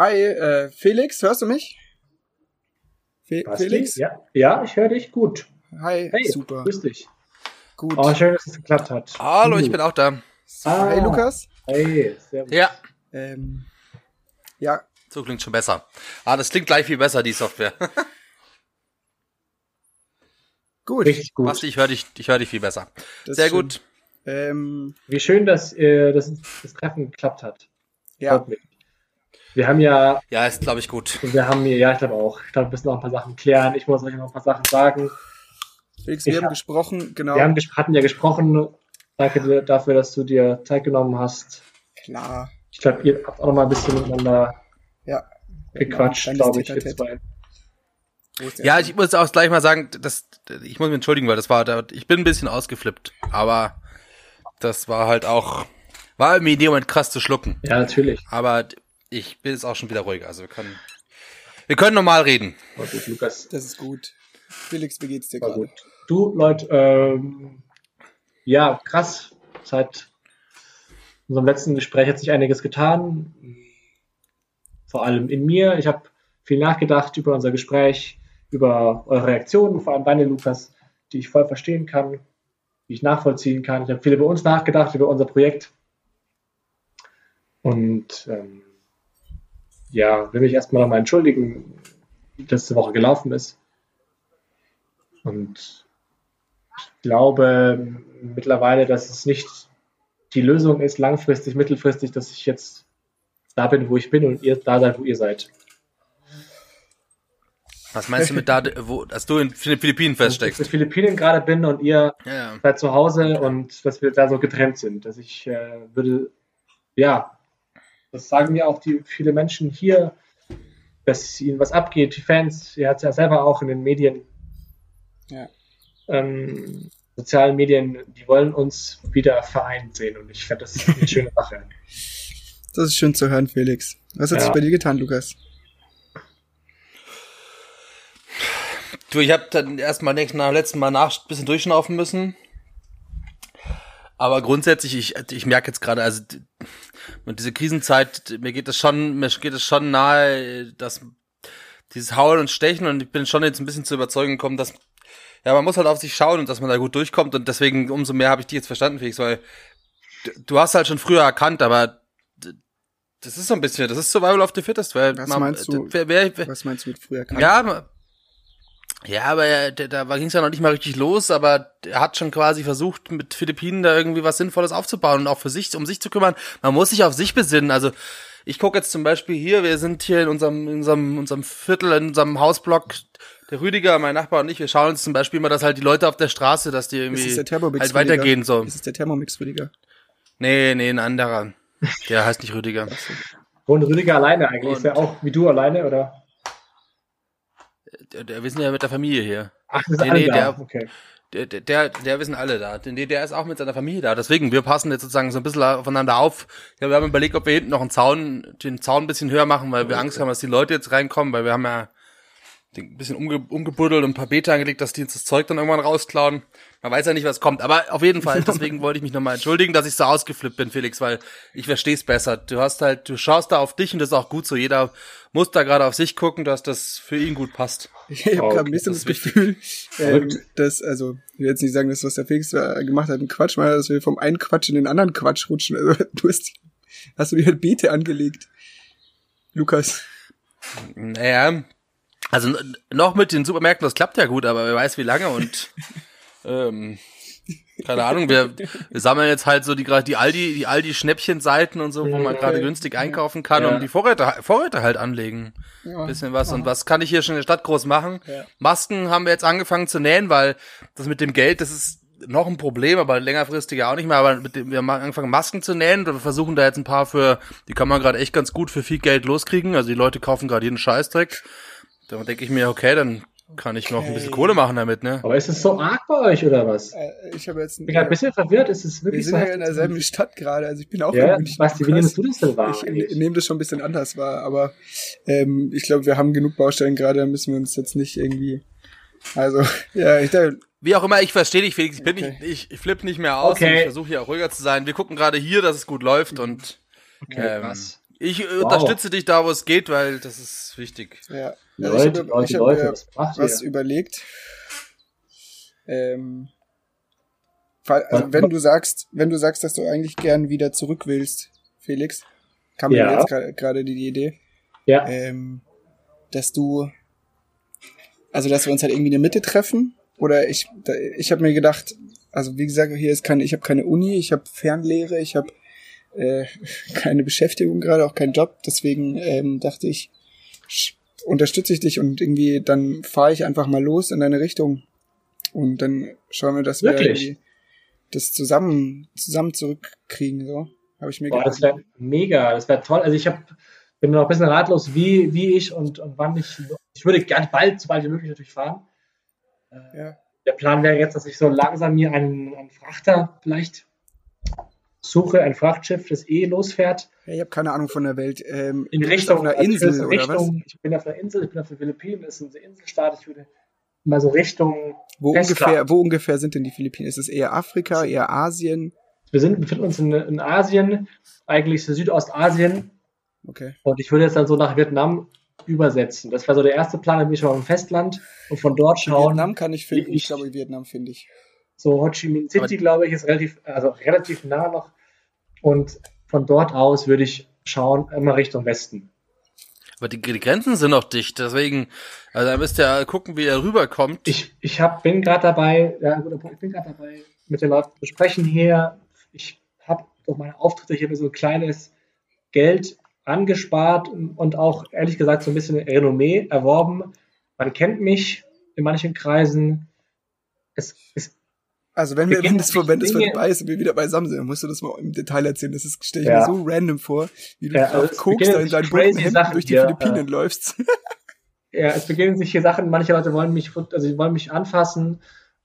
Hi, äh, Felix, hörst du mich? Fe Basti? Felix? Ja, ja ich höre dich gut. Hi, hey, super. Grüß dich. Gut. Oh, schön, dass es geklappt hat. Hallo, ich bin auch da. Ah, hey, Lukas. Hey, servus. Ja. Ähm, ja. So klingt schon besser. Ah, das klingt gleich viel besser, die Software. gut. Richtig gut. Basti, ich höre dich, ich höre dich viel besser. Das Sehr gut. Ähm, Wie schön, dass äh, das, das Treffen geklappt hat. Ja. Wir haben ja. Ja, ist, glaube ich, gut. Wir haben hier, ja, ich glaube auch. Ich glaube, wir müssen noch ein paar Sachen klären. Ich muss euch noch ein paar Sachen sagen. Felix, wir ich haben hab, gesprochen, genau. Wir haben, hatten ja gesprochen. Danke dafür, dass du dir Zeit genommen hast. Klar. Ich glaube, ihr habt auch noch mal ein bisschen miteinander ja, gequatscht, glaube ich, wir zwei. Ja, ich muss auch gleich mal sagen, das, ich muss mich entschuldigen, weil das war, ich bin ein bisschen ausgeflippt, aber das war halt auch, war mir in dem Moment krass zu schlucken. Ja, natürlich. Aber ich bin jetzt auch schon wieder ruhig, also wir können, wir können normal reden. Gut, Lukas. Das ist gut. Felix, wie geht's dir gerade? Du, Leute, ähm, ja, krass. Seit unserem letzten Gespräch hat sich einiges getan. Vor allem in mir. Ich habe viel nachgedacht über unser Gespräch, über eure Reaktionen, vor allem deine, Lukas, die ich voll verstehen kann, die ich nachvollziehen kann. Ich habe viel über uns nachgedacht, über unser Projekt. Und ähm, ja, will mich erstmal nochmal entschuldigen, wie letzte Woche gelaufen ist. Und ich glaube mittlerweile, dass es nicht die Lösung ist, langfristig, mittelfristig, dass ich jetzt da bin, wo ich bin und ihr da seid, wo ihr seid. Was meinst du mit da, wo, dass du in den Philippinen feststeckst? Dass ich in den Philippinen gerade bin und ihr ja. seid zu Hause und dass wir da so getrennt sind. Dass ich äh, würde, ja, das sagen ja auch die viele Menschen hier, dass ihnen was abgeht, die Fans, ihr habt es ja selber auch in den Medien ja. ähm, sozialen Medien, die wollen uns wieder vereint sehen und ich finde, das ist eine schöne Sache. Das ist schön zu hören, Felix. Was hat ja. sich bei dir getan, Lukas? Du, ich habe dann erstmal nach letzten Mal nach bisschen durchschnaufen müssen. Aber grundsätzlich, ich, ich merke jetzt gerade, also mit dieser Krisenzeit, mir geht es schon, mir geht es schon nahe, dass dieses Hauen und Stechen und ich bin schon jetzt ein bisschen zur Überzeugung gekommen, dass ja, man muss halt auf sich schauen und dass man da gut durchkommt und deswegen umso mehr habe ich dich jetzt verstanden, Felix, weil du hast halt schon früher erkannt, aber das ist so ein bisschen, das ist Survival of the Fittest, weil was man, meinst du? Wer, wer, was meinst du mit früher erkannt? Ja, ja, aber er, da ging es ja noch nicht mal richtig los, aber er hat schon quasi versucht, mit Philippinen da irgendwie was Sinnvolles aufzubauen und auch für sich, um sich zu kümmern. Man muss sich auf sich besinnen. Also ich gucke jetzt zum Beispiel hier, wir sind hier in unserem, in unserem, unserem Viertel, in unserem Hausblock der Rüdiger, mein Nachbar und ich, wir schauen uns zum Beispiel mal, dass halt die Leute auf der Straße, dass die irgendwie halt weitergehen so. Ist es der Thermomix Rüdiger? Nee, nee, ein anderer. Der heißt nicht Rüdiger. Wohnt Rüdiger alleine eigentlich? Und ist er auch wie du alleine, oder? Der, der, wir sind ja mit der Familie hier. Ach, das ist nee, nee, der, okay. Der, der, der, sind alle da. Der, der ist auch mit seiner Familie da. Deswegen, wir passen jetzt sozusagen so ein bisschen aufeinander auf. Ja, wir haben überlegt, ob wir hinten noch einen Zaun, den Zaun ein bisschen höher machen, weil wir Angst haben, dass die Leute jetzt reinkommen, weil wir haben ja ein bisschen umge umgebuddelt und ein paar Beta angelegt, dass die uns das Zeug dann irgendwann rausklauen. Man weiß ja nicht, was kommt. Aber auf jeden Fall, deswegen wollte ich mich nochmal entschuldigen, dass ich so ausgeflippt bin, Felix, weil ich verstehe es besser. Du hast halt, du schaust da auf dich und das ist auch gut so. Jeder muss da gerade auf sich gucken, dass das für ihn gut passt. Ich habe okay, gerade ein bisschen das, das Gefühl, ähm, dass, also, ich will jetzt nicht sagen, dass was der Felix gemacht hat, ein Quatsch war, dass wir vom einen Quatsch in den anderen Quatsch rutschen. Also, du hast, hast du dir halt Beete angelegt. Lukas. Naja, also noch mit den Supermärkten, das klappt ja gut, aber wer weiß wie lange und ähm, keine Ahnung, wir, wir sammeln jetzt halt so die gerade die Aldi, die Aldi Schnäppchenseiten und so, wo man gerade günstig einkaufen kann ja. und die Vorräte, Vorräte halt anlegen. Ja. Bisschen was. Und was kann ich hier schon in der Stadt groß machen? Ja. Masken haben wir jetzt angefangen zu nähen, weil das mit dem Geld, das ist noch ein Problem, aber längerfristig ja auch nicht mehr. Aber mit dem, wir haben angefangen Masken zu nähen und wir versuchen da jetzt ein paar für, die kann man gerade echt ganz gut für viel Geld loskriegen. Also die Leute kaufen gerade jeden Scheißdreck. Da denke ich mir, okay, dann kann ich noch ein bisschen Kohle machen damit, ne? Aber ist es so arg bei euch oder was? Äh, ich habe jetzt ein, bin ein bisschen verwirrt. Ist es wirklich wir sind so ja in derselben Stadt gerade. Also ich bin auch ja, Basti, wie nimmst du das denn wahr? Ich nehme das schon ein bisschen anders wahr, aber ähm, ich glaube, wir haben genug Baustellen gerade. Da müssen wir uns jetzt nicht irgendwie. Also ja, ich denke. Wie auch immer, ich verstehe dich, Felix. Ich bin okay. nicht, ich, ich flippe nicht mehr aus. Okay. ich versuche hier auch ruhiger zu sein. Wir gucken gerade hier, dass es gut läuft und okay, ähm, Ich wow. unterstütze dich da, wo es geht, weil das ist wichtig. Ja. Also Leute, ich habe hab Leute, was, was überlegt. Ähm, also wenn du sagst, wenn du sagst, dass du eigentlich gern wieder zurück willst, Felix, kam ja. mir jetzt gerade die Idee, ja. ähm, dass du, also dass wir uns halt irgendwie in der Mitte treffen. Oder ich, ich habe mir gedacht, also wie gesagt, hier ist keine, ich habe keine Uni, ich habe Fernlehre, ich habe äh, keine Beschäftigung gerade, auch keinen Job. Deswegen ähm, dachte ich, unterstütze ich dich und irgendwie dann fahre ich einfach mal los in deine Richtung und dann schauen wir, dass Wirklich? wir das zusammen zusammen zurückkriegen. So habe ich mir Boah, gedacht. Das wäre mega, das wäre toll. Also ich habe bin noch ein bisschen ratlos, wie wie ich und, und wann ich. Ich würde gerne bald, sobald wie möglich natürlich fahren. Äh, ja. Der Plan wäre jetzt, dass ich so langsam mir einen, einen Frachter vielleicht suche, ein Frachtschiff, das eh losfährt. Ja, ich habe keine Ahnung von der Welt. Ähm, in Richtung einer Insel Richtung, oder was? Ich bin auf einer Insel, ich bin auf den Philippinen, das ist ein Inselstaat. Ich würde mal so Richtung wo ungefähr, wo ungefähr sind denn die Philippinen? Ist es eher Afrika, eher Asien? Wir sind, befinden uns in, in Asien, eigentlich Südostasien. Okay. Und ich würde jetzt dann so nach Vietnam übersetzen. Das wäre so der erste Plan, dann bin ich schon auf dem Festland und von dort schauen. Vietnam kann ich finden, ich, ich glaube Vietnam finde ich. So Ho Chi Minh City, glaube ich, ist relativ, also relativ nah noch. Und von dort aus würde ich schauen, immer Richtung Westen. Aber die, die Grenzen sind noch dicht, deswegen, also da müsst ihr gucken, wie er rüberkommt. Ich, ich hab, bin gerade dabei, ja, ich bin gerade dabei, mit den Leuten zu sprechen hier. Ich habe durch meine Auftritte hier so ein kleines Geld angespart und auch ehrlich gesagt so ein bisschen Renommee erworben. Man kennt mich in manchen Kreisen. Es, es also wenn wir, wenn das, wenn das vorbei ist und wir wieder beisammen sind, musst du das mal im Detail erzählen. Das ist, stelle ich ja. mir so random vor, wie du ja, also guckst, da in deinen bunten Händen Sachen durch die hier, Philippinen ja. läufst. Ja, es beginnen sich hier Sachen, manche Leute wollen mich, also sie wollen mich anfassen,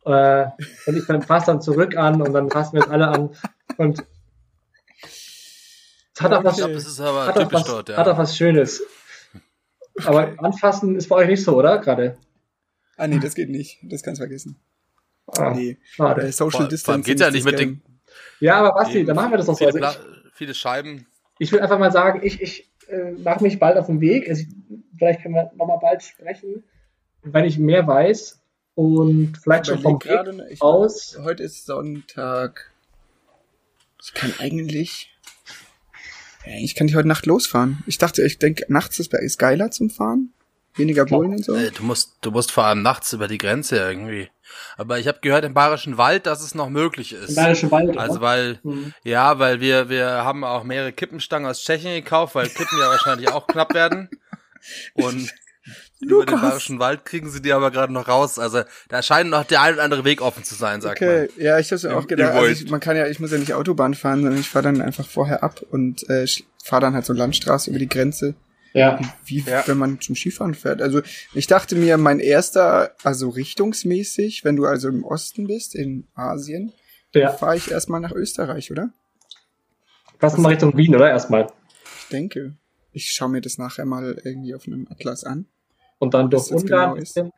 äh, und ich dann fasse dann zurück an und dann fassen wir es alle an. Und es hat auch was, glaub, hat auch was, dort, ja. hat auch was Schönes. Aber anfassen ist bei euch nicht so, oder? Gerade. Ah, nee, das geht nicht. Das kannst du vergessen. Ah, nee, schade. Äh, Social Distancing. Geht ja nicht mit den. Ja, aber Basti, da machen wir das doch so. Also ich, viele Scheiben. Ich will einfach mal sagen, ich, ich äh, mache mich bald auf den Weg. Also, vielleicht können wir nochmal bald sprechen, wenn ich mehr weiß. Und vielleicht schon vom Weg ich, aus. Heute ist Sonntag. Ich kann eigentlich. Ich kann nicht heute Nacht losfahren. Ich dachte, ich denke, nachts ist, ist geiler zum Fahren. Weniger Bullen und so. Du musst, du musst vor allem nachts über die Grenze irgendwie. Aber ich habe gehört im Bayerischen Wald, dass es noch möglich ist. Im Bayerischen Wald. Also weil, mhm. ja, weil wir wir haben auch mehrere Kippenstangen aus Tschechien gekauft, weil Kippen ja wahrscheinlich auch knapp werden. Und über den Bayerischen Wald kriegen sie die aber gerade noch raus. Also da scheint noch der ein oder andere Weg offen zu sein, sag okay. mal. Ja, ich habe ja auch gedacht, also ich, man kann ja, ich muss ja nicht Autobahn fahren, sondern ich fahre dann einfach vorher ab und äh, fahre dann halt so Landstraße über die Grenze ja. Wie, ja. wenn man zum Skifahren fährt. Also ich dachte mir, mein erster, also richtungsmäßig, wenn du also im Osten bist, in Asien, ja. fahre ich erstmal nach Österreich, oder? Fast mal Richtung Wien, oder? Erstmal. Ich denke. Ich schaue mir das nachher mal irgendwie auf einem Atlas an. Und dann durch Ungarn. Genau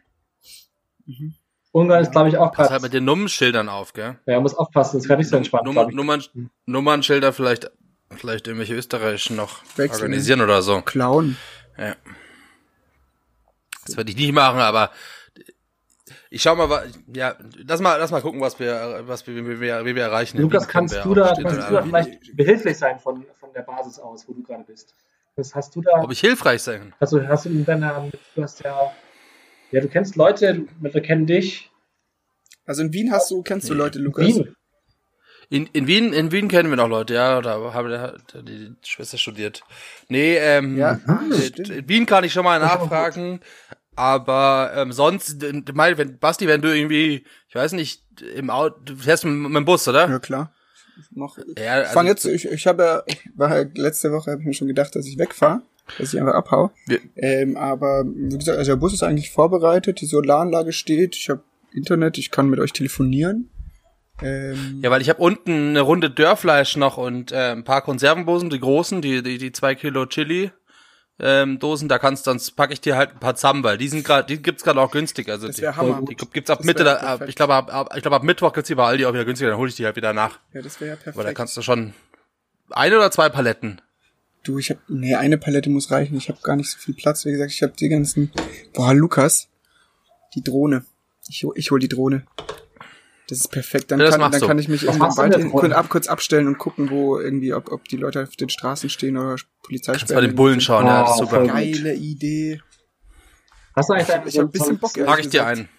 mhm. Ungarn ist, glaube ich, auch Pass halt mit den Nummernschildern auf, gell? Ja, muss aufpassen, das kann nicht so entspannt. Nummer, Nummern, Nummernschilder vielleicht Vielleicht irgendwelche österreichischen noch Wechseln. organisieren oder so. Klauen. Ja. Das werde ich nicht machen, aber ich schau mal, ja, lass mal, lass mal gucken, was wir, was wir, wie wir, wie wir erreichen. Lukas, kannst du da, kannst du da vielleicht behilflich sein von, von der Basis aus, wo du gerade bist? Das hast du da. Ob ich hilfreich sein? Also hast du in deiner, du hast ja, ja, du kennst Leute, Leute kennen dich. Also in Wien hast du, kennst du Leute, Lukas? Wien. In, in Wien, in Wien kennen wir noch Leute, ja, da habe die Schwester studiert. Nee, ähm, ja, ah, in Wien kann ich schon mal nachfragen, aber ähm, sonst, mein, wenn, Basti, wenn du irgendwie, ich weiß nicht, im Auto, du fährst mit, mit dem Bus, oder? Ja, klar. Noch, ja, also, ich fang jetzt, ich, ich habe ja, ich war ja, letzte Woche habe ich mir schon gedacht, dass ich wegfahre, dass ich einfach abhau. Ja. Ähm, aber wie gesagt, also der Bus ist eigentlich vorbereitet, die Solaranlage steht, ich habe Internet, ich kann mit euch telefonieren. Ähm, ja, weil ich habe unten eine Runde Dörrfleisch noch und äh, ein paar Konservendosen, die großen, die die die zwei Kilo Chili ähm, Dosen, da kannst sonst packe ich dir halt ein paar zusammen, weil die sind gerade, die gibt's gerade auch günstig, also die, Hammer. die gibt's ab das Mitte, da, ab, ich glaube ab, ab, ich glaube ab Mittwoch gibt's die bei Aldi auch wieder günstiger, dann hole ich die halt wieder nach. Ja, das wäre ja perfekt. Weil da kannst du schon ein oder zwei Paletten. Du, ich habe nee, eine Palette muss reichen. Ich habe gar nicht so viel Platz. Wie gesagt, ich habe die ganzen. Boah, Lukas, die Drohne. Ich, ich hol die Drohne. Das ist perfekt. Dann, Ja, kann, dann kann ich mich irgendwann du bald hin, kurz, ab, kurz abstellen und gucken, wo irgendwie, ob, ob die Leute auf den Straßen stehen oder Polizei Kannst bei den Bullen schauen, ja, das ist Oh, super. Geile Idee. Hast du eigentlich deine, Ich hab ein bisschen Bock, Trag ich dir gesagt. ein.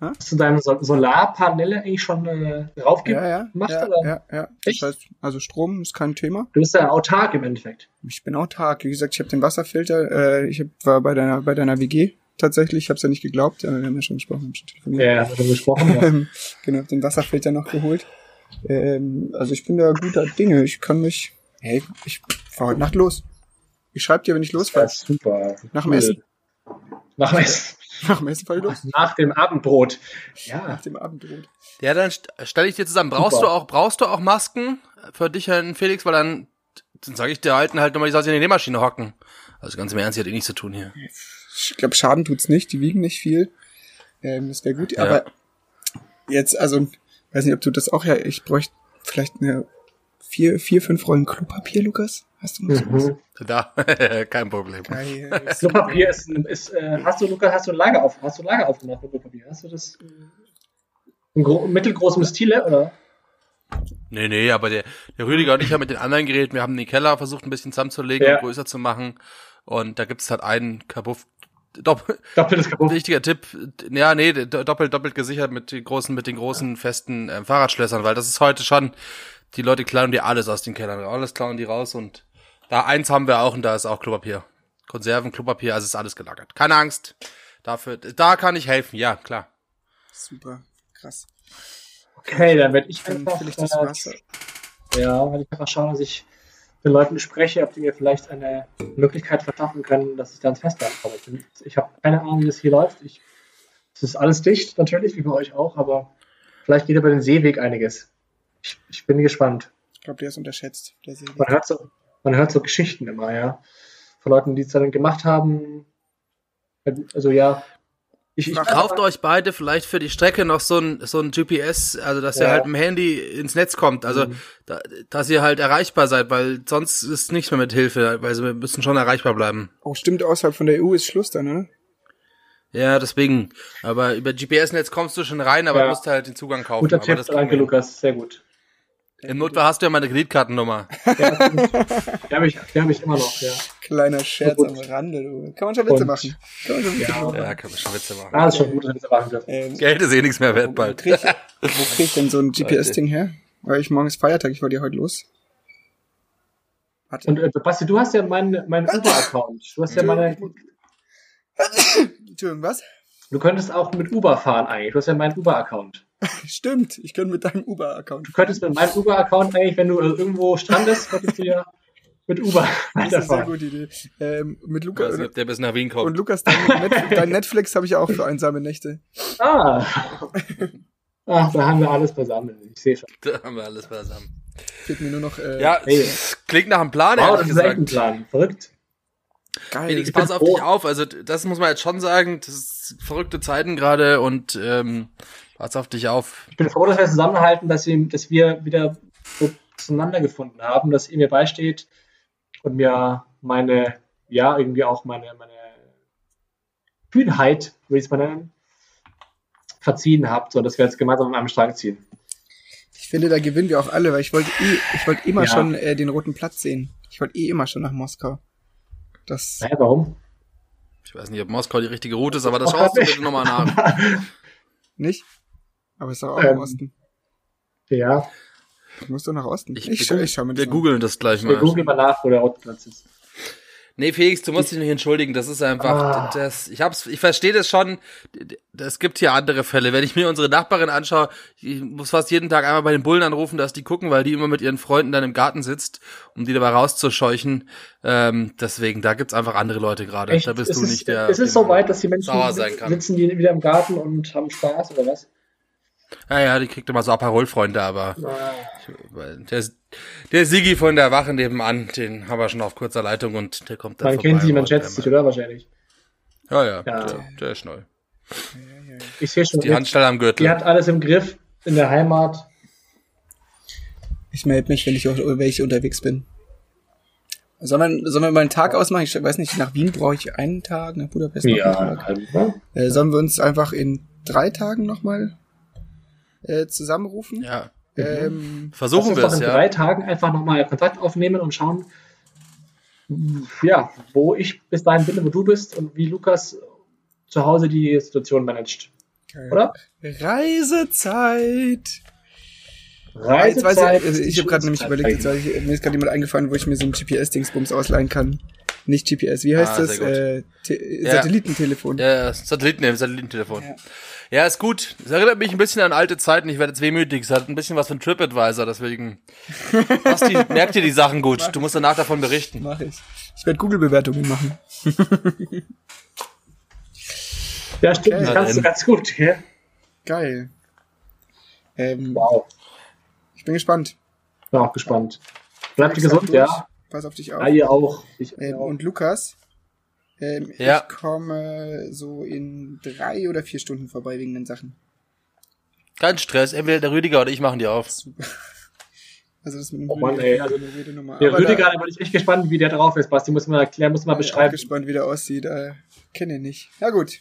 hast du deine Sol Solarpaneele eigentlich schon äh, drauf Ja, ja, gemacht? ja, oder? ja, ja. Das Echt? heißt, also Strom ist kein Thema. Du bist ja autark im Endeffekt. Ich bin autark. Wie gesagt, ich habe den Wasserfilter. Äh, ich hab, war bei deiner bei deiner WG tatsächlich. Ich habe es ja nicht geglaubt. Äh, wir haben ja schon gesprochen. wir haben schon telefoniert. Ja, ja, haben wir gesprochen. Ja. Ähm, genau, den Wasserfilter noch geholt. Ähm, also ich bin da guter Dinge. Ich kann mich. Hey, ich fahr heute Nacht los. Ich schreib dir, wenn ich Das losfahre. ist super. Nach dem Cool. Essen. Nach dem Essen. Nach dem Essen fahr ich los. Nach dem Abendbrot. Ja. Nach dem Abendbrot. Ja, dann st- stelle ich dir zusammen. Brauchst Super. du auch, brauchst du auch Masken für dich, Herrn Felix, weil dann, dann sage ich der Alten halt nochmal, die soll sich in die Nähmaschine hocken. Also ganz im Ernst, die hat eh nichts zu tun hier. Ich glaube, Schaden tut's nicht. Die wiegen nicht viel. Ähm, das wäre gut. Ja. Aber jetzt, also, weiß nicht, ob du das auch ja. Ich bräuchte vielleicht eine vier, vier, fünf Rollen Klopapier, Lukas. Hast du noch sowas? Mhm. Da, kein Problem. Geil. Klopapier ist, ein- ist äh, hast du, Lukas, hast du ein Lager auf, hast du ein Lager aufgemacht mit Klopapier? Hast du das in gro mittelgroßem Stile, oder? Nee, nee, aber der, der Rüdiger und ich haben mit den anderen geredet. Wir haben den Keller versucht, ein bisschen zusammenzulegen Ja. und größer zu machen. Und da gibt's halt einen Kabuff. Dopp Doppeltes Kabuff. wichtiger Tipp, ja, nee, do- doppelt, doppelt gesichert mit den großen, mit den großen festen äh, Fahrradschlössern, weil das ist heute schon, die Leute klauen dir alles aus den Kellern, alles klauen die raus und da eins haben wir auch und da ist auch Klopapier. Konserven, Klopapier, also ist alles gelagert. Keine Angst. Dafür, da kann ich helfen, ja, klar. Super. Krass. Okay, dann werde ich Dann einfach, ich das Wasser. ja, werde ich einfach schauen, dass ich den Leuten spreche, ob die mir vielleicht eine Möglichkeit verschaffen können, dass ich da ins Festland komme. Ich, bin- ich habe keine Ahnung, wie das hier läuft. Ich, es ist alles dicht, natürlich, wie bei euch auch, aber vielleicht geht über den Seeweg einiges. Ich, ich bin gespannt. Ich glaube, der ist unterschätzt. Der Seeweg. Man hört so, man hört so Geschichten immer, ja. Von Leuten, die es dann gemacht haben. Also ja. Ich, ich Kauft euch beide vielleicht für die Strecke noch so ein, so ein GPS, also dass ihr Ja. halt mit dem Handy ins Netz kommt, also Mhm. da, dass ihr halt erreichbar seid, weil sonst ist nichts mehr mit Hilfe, weil wir müssen schon erreichbar bleiben. Oh, stimmt, außerhalb von der EU ist Schluss dann, ne? Ja, deswegen. Aber über GPS-Netz kommst du schon rein, aber Ja. musst halt den Zugang kaufen. Guter aber Tipp, das danke Lukas, sehr gut. Im Notfall hast du ja meine Kreditkartennummer. Ja, die habe ich, die hab ich immer noch, ja. Kleiner Scherz am Rande, du. Kann man schon Witze Und- machen. Kann man schon Witze Ja. machen. Ja, kann man schon Witze machen. Ah, ist schon gut, das machen dürfen. Ähm, Geld ist eh nichts mehr wert wo, bald. krieg ich, wo krieg ich denn so ein GPS-Ding her? Weil ich morgen ist Feiertag, ich wollte ja heute los. Warte. Und äh, Basti, du hast ja meinen mein Uber-Account. Du hast ja meine. Entschuldigung, was? Du könntest auch mit Uber fahren eigentlich. Du hast ja meinen Uber-Account. Stimmt, ich kann mit deinem Uber-Account. Du könntest mit meinem Uber-Account eigentlich, wenn du irgendwo strandest, könntest du ja mit Uber Das ist eine sehr weiterfahren. gute Idee. Ähm, mit Ich weiß nicht, Lukas ob der bis nach Wien und kommt. Lukas, dein, Net dein Netflix habe ich auch für einsame Nächte. Ah. Ach, da haben wir alles beisammen. Ich sehe schon. Da haben wir alles beisammen. Fehlt mir nur noch äh, Ja, Hey. klingt nach einem Plan, Wow, das ehrlich ist echt ein gesagt. Plan. Verrückt. geil. Felix, pass auf froh. dich auf. Also das muss man jetzt schon sagen. Das ist verrückte Zeiten gerade und ähm, pass auf dich auf. Ich bin froh, dass wir zusammenhalten, dass wir, dass wir wieder so zueinander gefunden haben, dass ihr mir beisteht und mir meine, ja, irgendwie auch meine, meine Kühnheit, würde ich es mal nennen, verziehen habt, so dass wir jetzt gemeinsam an einem Strang ziehen. Ich finde, da gewinnen wir auch alle, weil ich wollte eh, ich wollte immer Ja. schon äh, den roten Platz sehen. Ich wollte eh immer schon nach Moskau. Das Naja, warum? Ich weiß nicht, ob Moskau die richtige Route ist, aber das schaust du bitte nochmal nach. nicht. Aber ist doch auch Ähm, im Osten. Ja, Ich muss doch nach Osten. Ich, Ich, ich, schau, ich schau mir das wir googeln das gleich wir mal. googeln mal nach, wo der Ortplatz ist. Nee, Felix, du musst dich nicht entschuldigen. Das ist einfach, Ah. das, ich hab's, ich verstehe das schon. Es gibt hier andere Fälle. Wenn ich mir unsere Nachbarin anschaue, ich muss fast jeden Tag einmal bei den Bullen anrufen, dass die gucken, weil die immer mit ihren Freunden dann im Garten sitzt, um die dabei rauszuscheuchen. Ähm, deswegen, da gibt's einfach andere Leute gerade. Da bist ist du es, nicht der. Ist es dem- so weit, dass die Menschen sitzen die wieder im Garten und haben Spaß oder was? Ja, ja, die kriegt immer so Aperol-Freunde, aber Ah. der, der Sigi von der Wache nebenan, den haben wir schon auf kurzer Leitung und der kommt dann Man vorbei kennt sie, man schätzt der sich, oder? Wahrscheinlich. Ja, ja, Ja. Der, der ist neu. Ich sehe schon, Die Handstelle am Gürtel. die hat alles im Griff in der Heimat. Ich melde mich, wenn ich, auch, wenn ich unterwegs bin. Sollen wir, sollen wir mal einen Tag ausmachen? Ich weiß nicht, nach Wien brauche ich einen Tag, nach Budapest noch Ja, einen Tag. also, Äh, sollen wir uns einfach in drei Tagen nochmal äh, zusammenrufen? Ja. Ähm, Versuchen wir es, doch in ja. drei Tagen einfach nochmal Kontakt aufnehmen und schauen, ja, wo ich bis dahin bin wo du bist und wie Lukas zu Hause die Situation managt. geil. Oder? Reisezeit. Jetzt Reisezeit. weiß ich, ich habe gerade nämlich überlegt, jetzt mir ist gerade jemand eingefallen, wo ich mir so ein GPS-Dingsbums ausleihen kann. Nicht GPS, wie heißt Ah, das? Äh, Ja. Satellitentelefon. Ja, Satelliten, Satellitentelefon. Ja. Ja. ist gut. Es erinnert mich ein bisschen an alte Zeiten. Ich werde jetzt wehmütig. Es hat ein bisschen was von TripAdvisor, deswegen. Basti, merk dir die Sachen gut. Du musst danach davon berichten. Mach ich. Ich werde Google-Bewertungen machen. Ja, stimmt, das Ja, kannst du ganz gut. Ja? Geil. Ähm, Wow. Ich bin gespannt. Bin auch gespannt. Bleibt Ich gesund, durch. ja. Pass auf dich auf. Ja, ihr auch. Ich Ähm, auch. und Lukas, ähm, Ja. ich komme so in drei oder vier Stunden vorbei wegen den Sachen. Kein Stress. Entweder der Rüdiger oder ich machen die auf. Also das mit dem Oh Mann, Rüdiger ey, also. Der Aber Rüdiger, da, da bin ich echt gespannt, wie der drauf ist. Basti, muss mal erklären, muss mal bin ich auch beschreiben. gespannt, wie der aussieht. Äh, kenne ihn nicht. Na gut.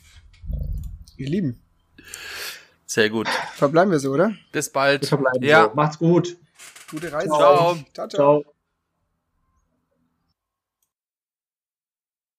Ihr Lieben, Sehr gut. verbleiben wir so, oder? Bis bald. Wir verbleiben Ja. so. Macht's gut. Gute Reise. Ciao. ciao. ciao. Ciao.